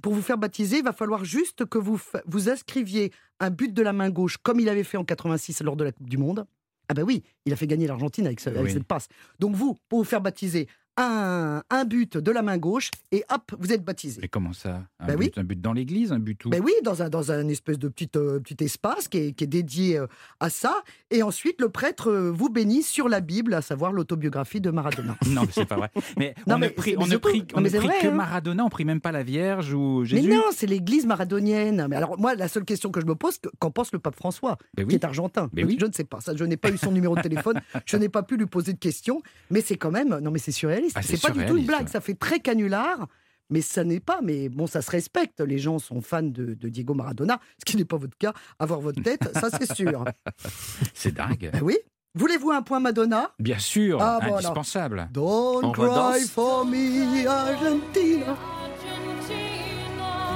pour vous faire baptiser, il va falloir juste que vous, vous inscriviez un but de la main gauche, comme il avait fait en 86 lors de la Coupe du Monde. Ah ben oui, il a fait gagner l'Argentine avec, ce- avec Oui. cette passe. Donc vous, pour vous faire baptiser, un, un but de la main gauche, et hop, vous êtes baptisé. Mais comment ça? Un, oui. but, un but dans l'église Un but où? Ben oui, dans un, dans un espèce de petit, euh, petit espace qui est, qui est dédié euh, à ça. Et ensuite, le prêtre euh, vous bénit sur la Bible, à savoir l'autobiographie de Maradona. Non, mais c'est pas vrai. Mais Non, on mais ne prie, on ne prie, non, on ne prie vrai, que hein. Maradona, on prie même pas la Vierge ou Jésus. Mais non, c'est l'église maradonienne. Mais alors, moi, la seule question que je me pose, que- qu'en pense le pape François, Ben qui oui. est argentin? Mais oui. Je ne sais pas. Ça, je n'ai pas eu son numéro de téléphone. Je n'ai pas pu lui poser de questions. Mais c'est quand même. Non, mais c'est surréaliste. Ah, c'est pas du tout une blague. ouais. Ça fait très canular. Mais ça n'est pas. Mais bon, ça se respecte. Les gens sont fans de, de Diego Maradona, ce qui n'est pas votre cas. Avoir votre tête, ça, c'est sûr. C'est dingue. Ben oui. Voulez-vous un point Madonna? Bien sûr, Ah, indispensable. Don't On cry for me, Argentina.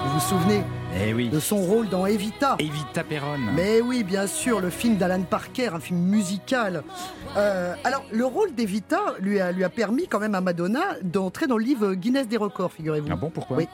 Vous vous souvenez? Eh oui. de son rôle dans Evita Evita Perron. Mais oui, bien sûr, le film d'Alan Parker, un film musical. Euh, alors, le rôle d'Evita lui a, lui a permis quand même à Madonna d'entrer dans le livre Guinness des records, figurez-vous. Ah bon, pourquoi Oui.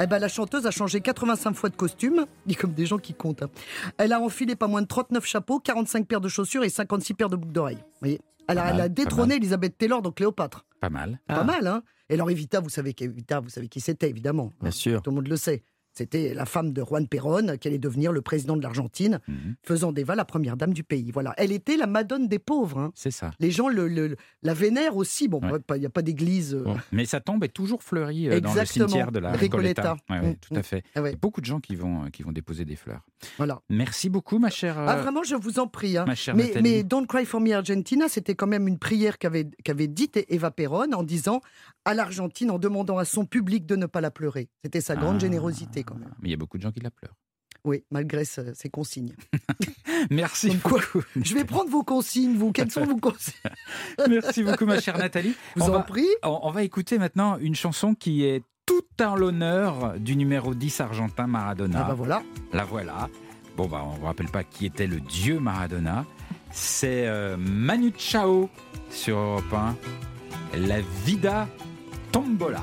Eh ben, la chanteuse a changé 85 fois de costume, dit comme des gens qui comptent. hein. Elle a enfilé pas moins de 39 chapeaux, 45 paires de chaussures et 56 paires de boucles d'oreilles. Vous voyez elle a, Pas elle mal, a pas détrôné mal. Elisabeth Taylor dans Cléopâtre. Pas mal. Pas mal, hein Et alors Evita, vous savez, qu'Evita, vous savez qui c'était, évidemment. Bien sûr. Tout le monde le sait. C'était la femme de Juan Perón, qui allait devenir le président de l'Argentine, Mhm. faisant d'Eva la première dame du pays. Voilà. Elle était la madone des pauvres. hein. C'est ça. Les gens le, le- la vénèrent aussi. Bon, Ouais. il n'y a pas d'église. euh, Bon. Mais sa tombe est toujours fleurie euh, dans le Exactement. cimetière de la Recoleta. Recoleta. Ouais, ouais, Mm, tout mm. à fait. ah ouais. Beaucoup de gens qui vont, euh, qui vont déposer des fleurs. Voilà. Merci beaucoup, ma chère, Ah, vraiment, je vous en prie. hein. ma chère Mais, Nathalie. mais Don't Cry for Me Argentina, c'était quand même une prière qu'avait qu'avait dite Eva Perón en disant à l'Argentine, en demandant à son public de ne pas la pleurer. C'était sa grande Ah. générosité quand même. Mais il y a beaucoup de gens qui la pleurent. Oui, malgré ce- ses consignes. Merci quoi, beaucoup. Je vais prendre vos consignes, vous. Quelles sont vos consignes? Merci beaucoup, ma chère Nathalie. Vous on, en va, prie. on- on va écouter maintenant une chanson qui est tout en l'honneur du numéro 10 argentin Maradona. Ah bah voilà. La voilà. Bon, bah, on ne rappelle pas qui était le dieu Maradona. C'est euh, Manu Chao sur Europe 1. La Vida Tombola.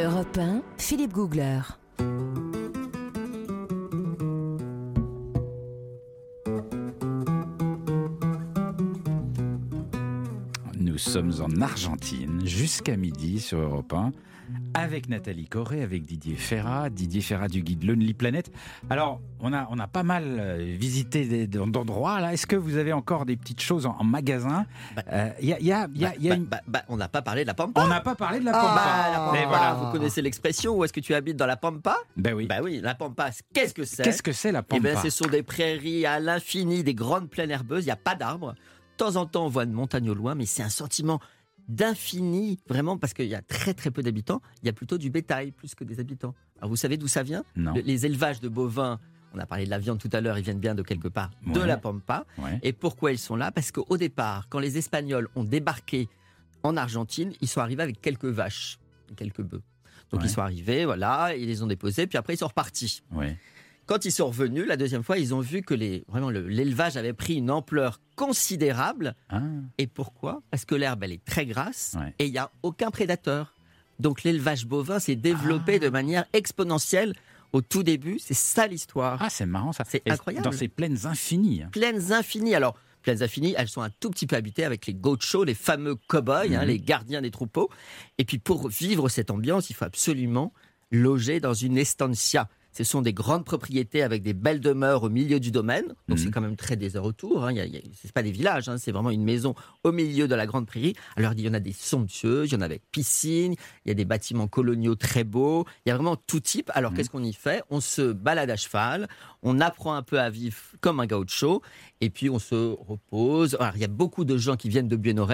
Europe 1, Philippe Googler. Nous sommes en Argentine jusqu'à midi sur Europe 1 avec Nathalie Corré, avec Didier Ferrat, Didier Ferrat du guide Lonely Planet. Alors, on a, on a pas mal euh, visité d'endroits là. Est-ce que vous avez encore des petites choses en, en magasin? On n'a pas parlé de la Pampa. On n'a pas parlé de la Ah, Pampa. La Mais Pampa, voilà. vous connaissez l'expression Où est-ce que tu habites dans la Pampa? Ben oui. Bah oui, la Pampa, qu'est-ce que c'est? Qu'est-ce que c'est la Eh Pampa? ben, ce sont des prairies à l'infini, des grandes plaines herbeuses, il n'y a pas d'arbres. De temps en temps, on voit une montagne au loin, mais c'est un sentiment d'infini, vraiment, parce qu'il y a très très peu d'habitants. Il y a plutôt du bétail, plus que des habitants. Alors vous savez d'où ça vient? Non. Le- Les élevages de bovins, on a parlé de la viande tout à l'heure, ils viennent bien de quelque part, de Ouais. la Pampa. Ouais. Et pourquoi ils sont là? Parce qu'au départ, quand les Espagnols ont débarqué en Argentine, ils sont arrivés avec quelques vaches, quelques bœufs. Donc Ouais. ils sont arrivés, voilà, ils les ont déposés, puis après ils sont repartis. Quand ils sont revenus, la deuxième fois, ils ont vu que les, vraiment le- l'élevage avait pris une ampleur considérable. Ah, Et pourquoi? Parce que l'herbe, elle est très grasse Ouais. et il n'y a aucun prédateur. Donc l'élevage bovin s'est développé de manière exponentielle au tout début. C'est ça l'histoire. Ah, c'est marrant ça. C'est incroyable. Dans ces plaines infinies. hein. plaines infinies. Alors, plaines infinies, elles sont un tout petit peu habitées avec les gauchos, les fameux cow-boys, hein, Mhm. les gardiens des troupeaux. Et puis, pour vivre cette ambiance, il faut absolument loger dans une estancia. Ce sont des grandes propriétés avec des belles demeures au milieu du domaine. Donc, Mhm. c'est quand même très désert autour. Hein. C'est pas des villages, hein, c'est vraiment une maison au milieu de la grande prairie. Alors, il y en a des somptueuses, il y en a avec piscine, il y a des bâtiments coloniaux très beaux. Il y a vraiment tout type. Alors, Mhm. qu'est-ce qu'on y fait? On se balade à cheval, on apprend un peu à vivre comme un gaucho, et puis on se repose. Alors, il y a beaucoup de gens qui viennent de Buenos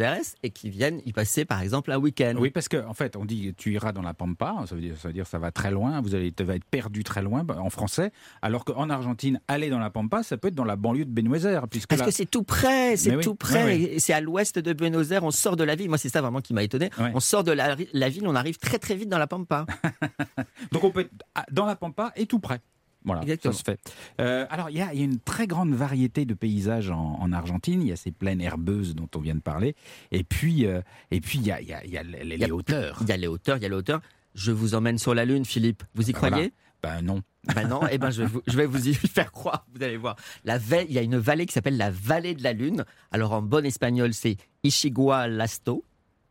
Aires- et qui viennent y passer, par exemple, un week-end. Oui, parce qu'en en fait, on dit tu iras dans la pampa, ça veut dire ça veut dire ça va très loin, vous allez tu vas être perdu très loin bah, en français, alors qu'en Argentine, aller dans la pampa, ça peut être dans la banlieue de Buenos Aires, puisque Parce là, que c'est tout près, c'est oui, tout près. C'est à l'ouest de Buenos Aires. On sort de la ville. Moi, c'est ça vraiment qui m'a étonné. On sort de la, la ville, on arrive très très vite dans la pampa. donc on peut être dans la pampa et tout près. Voilà, Exactement. ça se fait. Euh, alors, il y, a il y a une très grande variété de paysages en, en Argentine. Il y a ces plaines herbeuses dont on vient de parler. Et puis, euh, et puis il y a, il y a- il y a les, hauteurs. Il y a les hauteurs, il y a les hauteurs. Je vous emmène sur la lune, Philippe. Vous y croyez? Ben non. Ben non, eh ben je, vais vous- je vais vous y faire croire, vous allez voir. La il y a une vallée qui s'appelle la vallée de la Lune. Alors en bon espagnol, c'est Ichigualasto,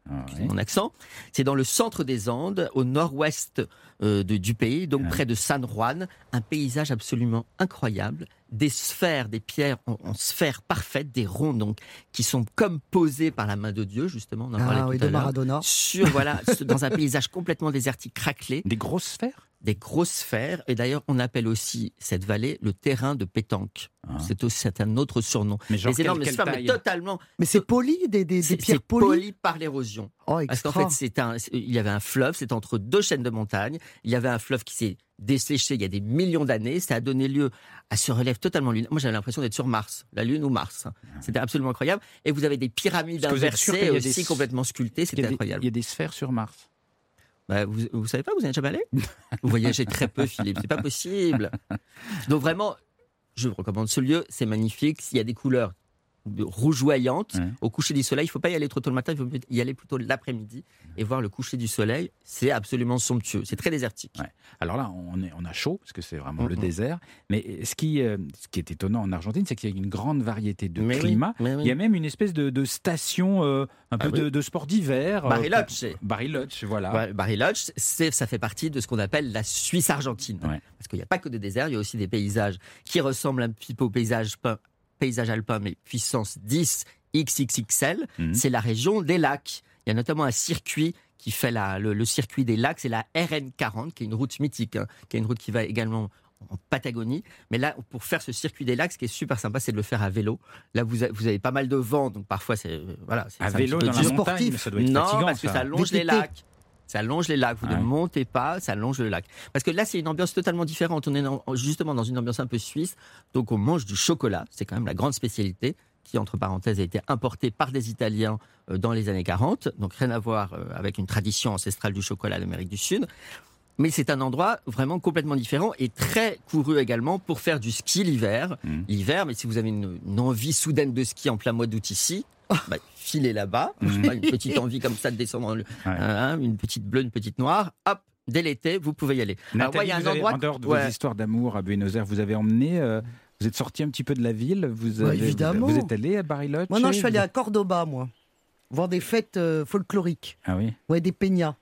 Ah, ouais. mon accent. C'est dans le centre des Andes, au nord-ouest euh, de- du pays, donc Ouais. près de San Juan. Un paysage absolument incroyable. Des sphères, des pierres en, en sphères parfaites, des ronds donc, qui sont comme posées par la main de Dieu, justement, on en parlait Ah oui, tout à de l'heure. Maradona. Sur, voilà, dans un paysage complètement désertique, craquelé Des grosses sphères? Des grosses sphères. Et d'ailleurs, on appelle aussi cette vallée le terrain de pétanque. Ah. C'est un autre surnom. Mais genre les énormes quelle sphères, mais totalement. Mais c'est poli, des, des, des C'est pierres c'est polies. poli par l'érosion. Oh, Parce qu'en fait, c'est un, c'est- il y avait un fleuve, c'est entre deux chaînes de montagnes. Il y avait un fleuve qui s'est desséché il y a des millions d'années. Ça a donné lieu à ce relève totalement lunaire. Moi, j'avais l'impression d'être sur Mars, la Lune ou Mars. C'était absolument incroyable. Et vous avez des pyramides inversées des- aussi complètement sculptées. C'était incroyable. il y a des sphères sur Mars. Bah, vous, vous savez pas, vous n'êtes jamais allé Vous voyagez très peu, Philippe, c'est pas possible. Donc vraiment, je vous recommande ce lieu, c'est magnifique. S'il y a des couleurs Ouais. au coucher du soleil, il faut pas y aller trop tôt le matin, il faut y aller plutôt l'après-midi et voir le coucher du soleil. C'est absolument somptueux, c'est très désertique. Ouais. Alors là, on, est, on a chaud, parce que c'est vraiment le désert. Mais ce qui, euh, ce qui est étonnant en Argentine, c'est qu'il y a une grande variété de Mais climats. oui. Il y a même une espèce de, de station, euh, un peu Ah oui. de, de sport d'hiver. euh, Bariloche. Bariloche, voilà. Bariloche, c'est, ça fait partie de ce qu'on appelle la Suisse argentine. Ouais. Parce qu'il n'y a pas que des déserts, il y a aussi des paysages qui ressemblent un petit peu au paysage, peint- paysage alpin, mais puissance 10 XXXL. Mhm. C'est la région des lacs. Il y a notamment un circuit qui fait la- le, le circuit des lacs, c'est la RN40, qui est une route mythique, hein, qui est une route qui va également en Patagonie. Mais là, pour faire ce circuit des lacs, ce qui est super sympa, c'est de le faire à vélo. Là, vous, a- vous avez pas mal de vent, donc parfois, c'est euh, voilà, c'est un vélo petit peu dans la montagne, sportif. ça doit être Non, fatigant. parce que ça longe les lacs. Ça longe les lacs. Vous Ouais. ne montez pas, ça longe le lac. Parce que là, c'est une ambiance totalement différente. On est dans- justement dans une ambiance un peu suisse. Donc, on mange du chocolat. C'est quand même la grande spécialité qui, entre parenthèses, a été importée par des Italiens euh, dans les années 40. Donc, rien à voir euh, avec une tradition ancestrale du chocolat d'Amérique du Sud. Mais c'est un endroit vraiment complètement différent et très couru également pour faire du ski l'hiver. Mhm. L'hiver, mais si vous avez une, une envie soudaine de ski en plein mois d'août ici, bah, filez là-bas. Pas, une petite envie comme ça de descendre, dans le- Ouais. hein, une petite bleue, une petite noire. Hop, dès l'été, vous pouvez y aller. Alors, il y a un avez- endroit. en dehors de Ouais. vos histoires d'amour à Buenos Aires, vous avez emmené, euh, vous êtes sorti un petit peu de la ville, vous Bah, avez, évidemment. Vous, êtes allé à Bariloche Moi, non, je suis allé à Cordoba, moi. Voir des fêtes euh, folkloriques. Ah oui, Ouais, des peñas.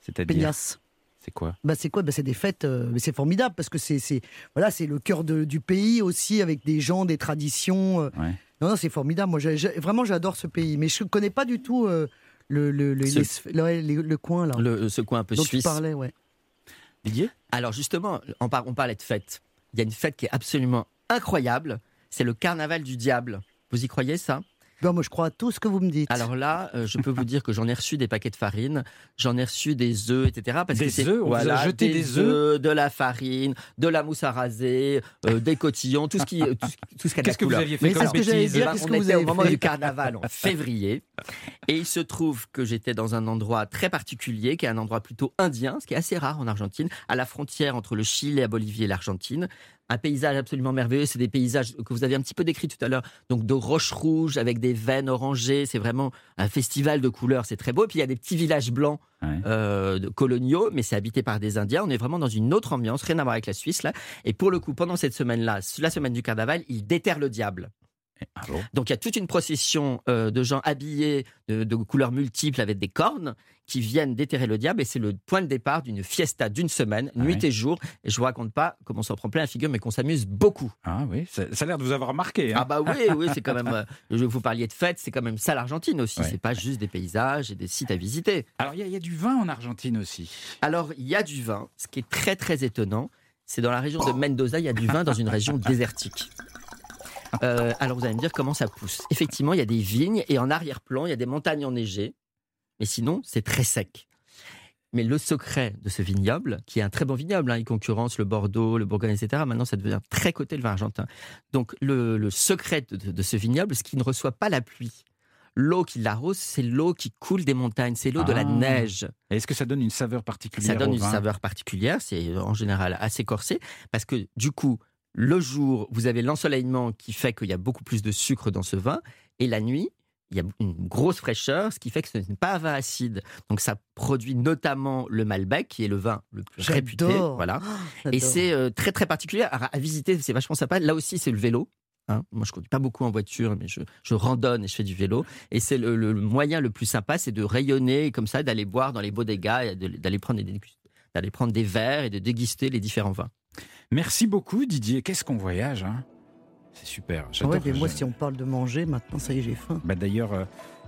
c'est-à-dire, Peñas. c'est quoi? Bah, c'est quoi? Bah, C'est des fêtes, euh, mais c'est formidable parce que c'est c'est- voilà, c'est le cœur de- du pays aussi, avec des gens, des traditions. euh. Ouais. Non, non, c'est formidable. Moi, vraiment, j'adore ce pays. Mais je ne connais pas du tout euh, le, le, le, Ce- les sphères- ouais, les- le coin là. Le, ce coin un peu dont tu suisse. parlais, ouais. Didier? Alors justement, on, par- on parlait de fête. Il y a une fête qui est absolument incroyable. C'est le carnaval du diable. Vous y croyez ça? Bon, moi, je crois à tout ce que vous me dites. Alors là, euh, je peux vous dire que j'en ai reçu des paquets de farine, j'en ai reçu des œufs, etc. Parce Des que c'est œufs On vous a voilà, jeté des œufs de la farine, de la mousse à raser, euh, des cotillons, tout ce qui, tout ce, tout ce qui a de la Qu'est-ce que vous aviez fait Mais comme c'est ce que j'allais bêtise dire. Ben, on que vous était au moment du carnaval en février. Et il se trouve que j'étais dans un endroit très particulier, qui est un endroit plutôt indien, ce qui est assez rare en Argentine, à la frontière entre le Chili, la Bolivie et l'Argentine. Un paysage absolument merveilleux. C'est des paysages que vous avez un petit peu décrits tout à l'heure. Donc de roches rouges avec des veines orangées. C'est vraiment un festival de couleurs. C'est très beau. Et puis il y a des petits villages blancs Ouais. euh, coloniaux, mais c'est habité par des Indiens. On est vraiment dans une autre ambiance, rien à voir avec la Suisse là. Et pour le coup, pendant cette semaine-là, la semaine du carnaval, ils déterrent le diable. Ah bon Donc il y a toute une procession euh, de gens habillés de, de couleurs multiples avec des cornes qui viennent déterrer le diable et c'est le point de départ d'une fiesta d'une semaine, Ah nuit et jour. Et je vous raconte pas comment on s'en prend plein la figure, mais qu'on s'amuse beaucoup. Ah oui, ça, ça a l'air de vous avoir marqué. hein. Ah bah oui, oui, c'est quand même. euh, je vous parliez de fête, c'est quand même ça l'Argentine aussi. Ouais. C'est pas juste des paysages et des sites à visiter. Alors il y, y a du vin en Argentine aussi. Alors il y a du vin, ce qui est très très étonnant, c'est dans la région de Mendoza, il y a du vin dans une région désertique. Euh, alors vous allez me dire comment ça pousse. Effectivement, il y a des vignes et en arrière-plan, il y a des montagnes enneigées. Mais sinon, c'est très sec. Mais le secret de ce vignoble, qui est un très bon vignoble, hein, il concurrence le Bordeaux, le Bourgogne, etc., maintenant ça devient très coté le vin argentin. Donc le, le secret de, ce vignoble, c'est qu'il ne reçoit pas la pluie. L'eau qui l'arrose, c'est l'eau qui coule des montagnes, c'est l'eau de la Ah. neige. Est-ce que ça donne une saveur particulière Ça donne au une saveur particulière, c'est en général assez corsé, parce que du coup, le jour, vous avez l'ensoleillement qui fait qu'il y a beaucoup plus de sucre dans ce vin, et la nuit, il y a une grosse fraîcheur, ce qui fait que ce n'est pas un vin acide. Donc ça produit notamment le Malbec, qui est le vin le plus réputé. Voilà. J'adore. Et c'est euh, très très particulier à, à visiter, c'est vachement sympa. Là aussi, c'est le vélo. hein. Moi, je conduis pas beaucoup en voiture, mais je, je randonne et je fais du vélo. Et c'est le, moyen le plus sympa, c'est de rayonner comme ça, d'aller boire dans les bodegas, d'aller prendre des d'aller prendre des verres et de déguster les différents vins. Merci beaucoup Didier. Qu'est-ce qu'on voyage hein? C'est super. J'adore. ouais, mais moi, si on parle de manger, maintenant, ça y est, j'ai faim. Bah d'ailleurs, euh,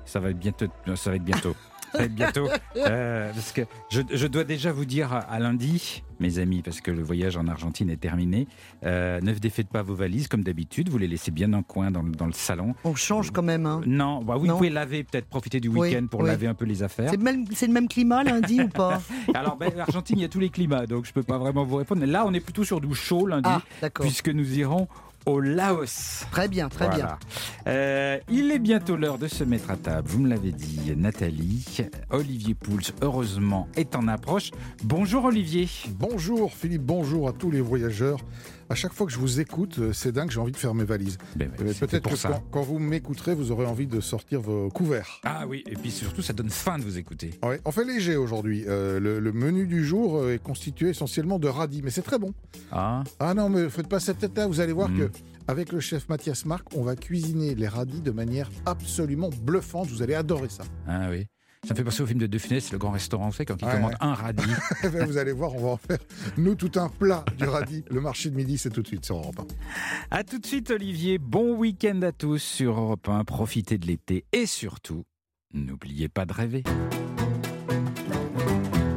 ça va être bientôt. Ça va être bientôt. Bientôt. Euh, parce que je, je dois déjà vous dire à, lundi, mes amis, parce que le voyage en Argentine est terminé. Euh, ne défaites pas vos valises comme d'habitude. Vous les laissez bien en coin dans, le- dans le salon. On change quand même. Hein. Non, bah oui, Non. vous pouvez laver, peut-être profiter du Oui, week-end pour oui. laver un peu les affaires. C'est le, même- c'est le même climat lundi ou pas Alors, ben, l'Argentine, il y a tous les climats, donc je peux pas vraiment vous répondre. Mais là, on est plutôt sur du chaud lundi, Ah, puisque nous irons au Laos. Très bien, très bien. Euh, il est bientôt l'heure de se mettre à table. Vous me l'avez dit, Nathalie. Olivier Pouls, heureusement, est en approche. Bonjour Olivier. Bonjour Philippe, bonjour à tous les voyageurs. À chaque fois que je vous écoute, euh, c'est dingue, j'ai envie de faire mes valises. Ben, Euh, Peut-être que ça. quand, quand vous m'écouterez, vous aurez envie de sortir vos couverts. Ah oui, et puis surtout, ça donne faim de vous écouter. Ouais, on fait léger aujourd'hui. Euh, le, le menu du jour est constitué essentiellement de radis, mais c'est très bon. Ah, Ah non, mais faites pas cette tête-là, vous allez voir Mm. que avec le chef Mathias Marc, on va cuisiner les radis de manière absolument bluffante. Vous allez adorer ça. ah oui. Ça me fait penser au film de De Funès, le grand restaurant fait quand il Ouais, commande ouais. un radis. Vous allez voir, on va en faire nous tout un plat du radis. Le marché de midi, c'est tout de suite sur Europe 1. À tout de suite Olivier, bon week-end à tous sur Europe 1. Profitez de l'été et surtout, n'oubliez pas de rêver.